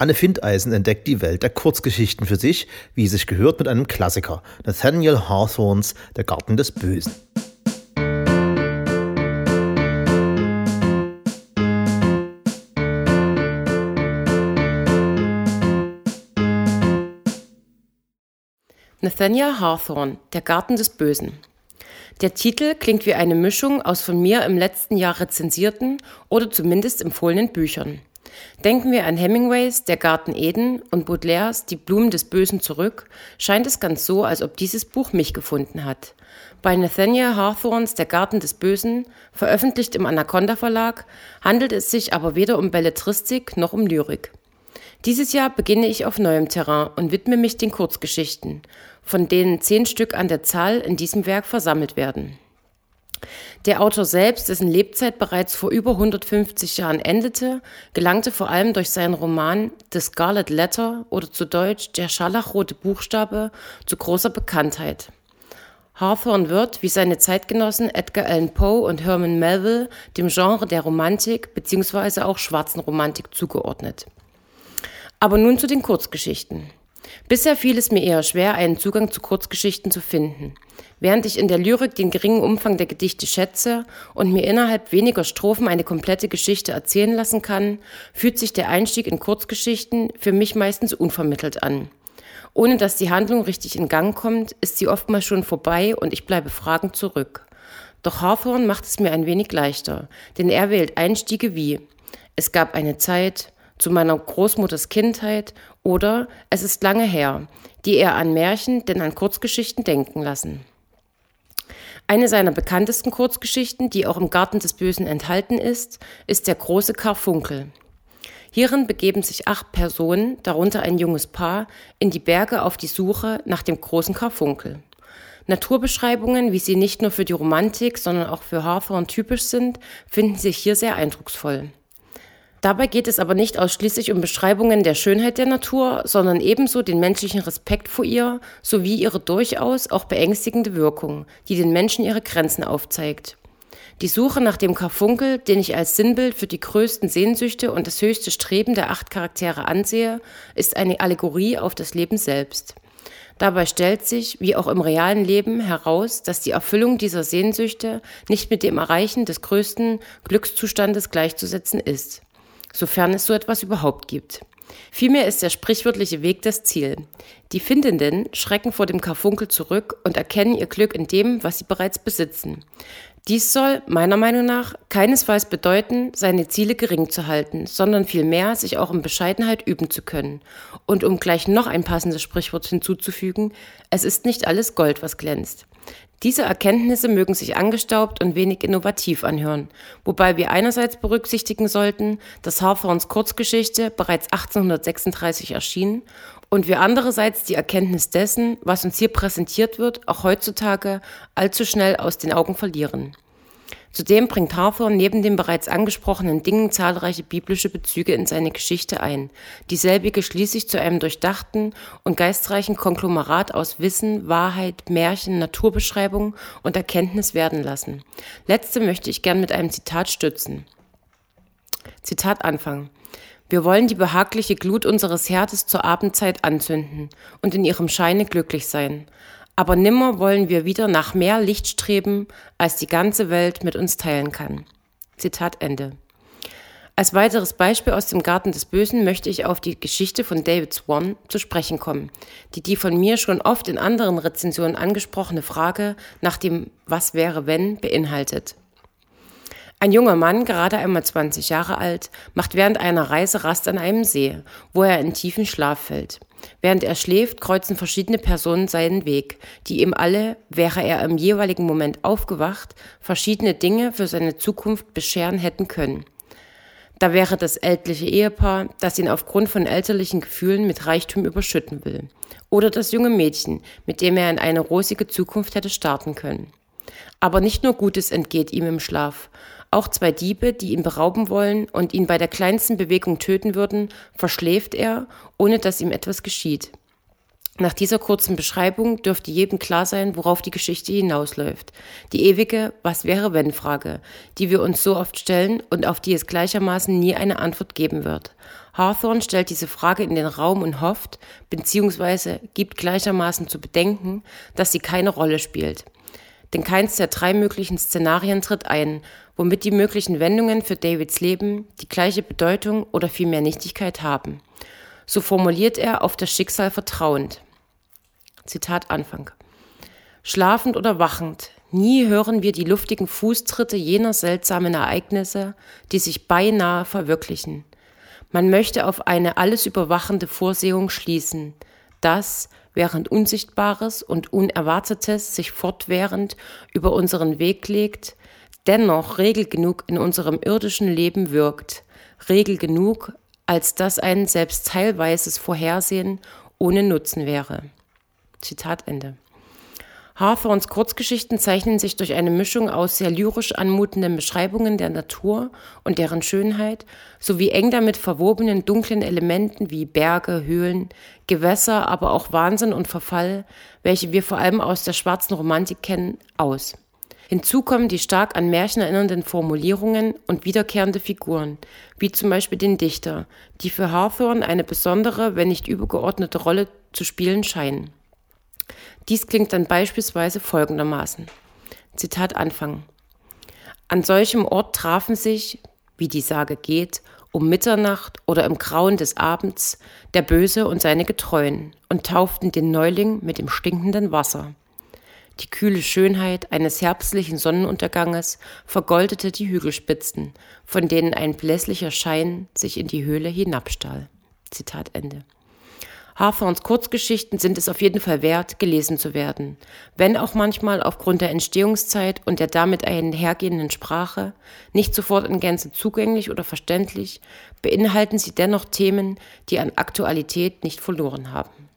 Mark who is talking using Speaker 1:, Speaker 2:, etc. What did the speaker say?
Speaker 1: Anne Findeisen entdeckt die Welt der Kurzgeschichten für sich, wie sich gehört mit einem Klassiker, Nathaniel Hawthorns Der Garten des Bösen.
Speaker 2: Nathaniel Hawthorne, Der Garten des Bösen. Der Titel klingt wie eine Mischung aus von mir im letzten Jahr rezensierten oder zumindest empfohlenen Büchern. Denken wir an Hemingways Der Garten Eden und Baudelaires Die Blumen des Bösen zurück, scheint es ganz so, als ob dieses Buch mich gefunden hat. Bei Nathaniel Hawthorns Der Garten des Bösen, veröffentlicht im Anaconda Verlag, handelt es sich aber weder um Belletristik noch um Lyrik. Dieses Jahr beginne ich auf neuem Terrain und widme mich den Kurzgeschichten, von denen zehn Stück an der Zahl in diesem Werk versammelt werden. Der Autor selbst, dessen Lebzeit bereits vor über 150 Jahren endete, gelangte vor allem durch seinen Roman The Scarlet Letter oder zu Deutsch Der scharlachrote Buchstabe zu großer Bekanntheit. Hawthorne wird, wie seine Zeitgenossen Edgar Allan Poe und Herman Melville, dem Genre der Romantik bzw. auch schwarzen Romantik zugeordnet. Aber nun zu den Kurzgeschichten. Bisher fiel es mir eher schwer, einen Zugang zu Kurzgeschichten zu finden. Während ich in der Lyrik den geringen Umfang der Gedichte schätze und mir innerhalb weniger Strophen eine komplette Geschichte erzählen lassen kann, fühlt sich der Einstieg in Kurzgeschichten für mich meistens unvermittelt an. Ohne dass die Handlung richtig in Gang kommt, ist sie oftmals schon vorbei und ich bleibe fragend zurück. Doch Hawthorne macht es mir ein wenig leichter, denn er wählt Einstiege wie Es gab eine Zeit, zu meiner Großmutters Kindheit oder Es ist lange her, die eher an Märchen denn an Kurzgeschichten denken lassen. Eine seiner bekanntesten Kurzgeschichten, die auch im Garten des Bösen enthalten ist, ist der große Karfunkel. Hierin begeben sich acht Personen, darunter ein junges Paar, in die Berge auf die Suche nach dem großen Karfunkel. Naturbeschreibungen, wie sie nicht nur für die Romantik, sondern auch für Hawthorne typisch sind, finden sich hier sehr eindrucksvoll. Dabei geht es aber nicht ausschließlich um Beschreibungen der Schönheit der Natur, sondern ebenso den menschlichen Respekt vor ihr sowie ihre durchaus auch beängstigende Wirkung, die den Menschen ihre Grenzen aufzeigt. Die Suche nach dem Karfunkel, den ich als Sinnbild für die größten Sehnsüchte und das höchste Streben der acht Charaktere ansehe, ist eine Allegorie auf das Leben selbst. Dabei stellt sich, wie auch im realen Leben, heraus, dass die Erfüllung dieser Sehnsüchte nicht mit dem Erreichen des größten Glückszustandes gleichzusetzen ist sofern es so etwas überhaupt gibt. Vielmehr ist der sprichwörtliche Weg das Ziel. Die Findenden schrecken vor dem Karfunkel zurück und erkennen ihr Glück in dem, was sie bereits besitzen. Dies soll, meiner Meinung nach, keinesfalls bedeuten, seine Ziele gering zu halten, sondern vielmehr sich auch in Bescheidenheit üben zu können. Und um gleich noch ein passendes Sprichwort hinzuzufügen, es ist nicht alles Gold, was glänzt. Diese Erkenntnisse mögen sich angestaubt und wenig innovativ anhören, wobei wir einerseits berücksichtigen sollten, dass Hawthorns Kurzgeschichte bereits 1836 erschien und wir andererseits die Erkenntnis dessen, was uns hier präsentiert wird, auch heutzutage allzu schnell aus den Augen verlieren. Zudem bringt Hawthorne neben den bereits angesprochenen Dingen zahlreiche biblische Bezüge in seine Geschichte ein, dieselbige schließlich zu einem durchdachten und geistreichen Konglomerat aus Wissen, Wahrheit, Märchen, Naturbeschreibung und Erkenntnis werden lassen. Letzte möchte ich gern mit einem Zitat stützen. Zitat Anfang. Wir wollen die behagliche Glut unseres Herzes zur Abendzeit anzünden und in ihrem Scheine glücklich sein aber nimmer wollen wir wieder nach mehr Licht streben, als die ganze Welt mit uns teilen kann. Zitat Ende. Als weiteres Beispiel aus dem Garten des Bösen möchte ich auf die Geschichte von David Swan zu sprechen kommen, die die von mir schon oft in anderen Rezensionen angesprochene Frage nach dem Was wäre wenn beinhaltet. Ein junger Mann, gerade einmal 20 Jahre alt, macht während einer Reise Rast an einem See, wo er in tiefen Schlaf fällt. Während er schläft, kreuzen verschiedene Personen seinen Weg, die ihm alle, wäre er im jeweiligen Moment aufgewacht, verschiedene Dinge für seine Zukunft bescheren hätten können. Da wäre das ältliche Ehepaar, das ihn aufgrund von elterlichen Gefühlen mit Reichtum überschütten will. Oder das junge Mädchen, mit dem er in eine rosige Zukunft hätte starten können. Aber nicht nur Gutes entgeht ihm im Schlaf. Auch zwei Diebe, die ihn berauben wollen und ihn bei der kleinsten Bewegung töten würden, verschläft er, ohne dass ihm etwas geschieht. Nach dieser kurzen Beschreibung dürfte jedem klar sein, worauf die Geschichte hinausläuft. Die ewige Was wäre wenn Frage, die wir uns so oft stellen und auf die es gleichermaßen nie eine Antwort geben wird. Hawthorne stellt diese Frage in den Raum und hofft, beziehungsweise gibt gleichermaßen zu bedenken, dass sie keine Rolle spielt. Denn keins der drei möglichen Szenarien tritt ein, womit die möglichen Wendungen für Davids Leben die gleiche Bedeutung oder vielmehr Nichtigkeit haben. So formuliert er auf das Schicksal vertrauend. Zitat Anfang. Schlafend oder wachend, nie hören wir die luftigen Fußtritte jener seltsamen Ereignisse, die sich beinahe verwirklichen. Man möchte auf eine alles überwachende Vorsehung schließen, dass, während Unsichtbares und Unerwartetes sich fortwährend über unseren Weg legt, dennoch Regel genug in unserem irdischen Leben wirkt, Regel genug, als dass ein selbst teilweises Vorhersehen ohne Nutzen wäre. Zitat Ende. Hawthorns Kurzgeschichten zeichnen sich durch eine Mischung aus sehr lyrisch anmutenden Beschreibungen der Natur und deren Schönheit sowie eng damit verwobenen dunklen Elementen wie Berge, Höhlen, Gewässer, aber auch Wahnsinn und Verfall, welche wir vor allem aus der schwarzen Romantik kennen, aus. Hinzu kommen die stark an Märchen erinnernden Formulierungen und wiederkehrende Figuren, wie zum Beispiel den Dichter, die für Hawthorne eine besondere, wenn nicht übergeordnete Rolle zu spielen scheinen. Dies klingt dann beispielsweise folgendermaßen. Zitat Anfang. An solchem Ort trafen sich, wie die Sage geht, um Mitternacht oder im Grauen des Abends der Böse und seine Getreuen und tauften den Neuling mit dem stinkenden Wasser. Die kühle Schönheit eines herbstlichen Sonnenunterganges vergoldete die Hügelspitzen, von denen ein blässlicher Schein sich in die Höhle hinabstahl. Zitat Ende. Hawthorns Kurzgeschichten sind es auf jeden Fall wert, gelesen zu werden. Wenn auch manchmal aufgrund der Entstehungszeit und der damit einhergehenden Sprache nicht sofort in Gänze zugänglich oder verständlich, beinhalten sie dennoch Themen, die an Aktualität nicht verloren haben.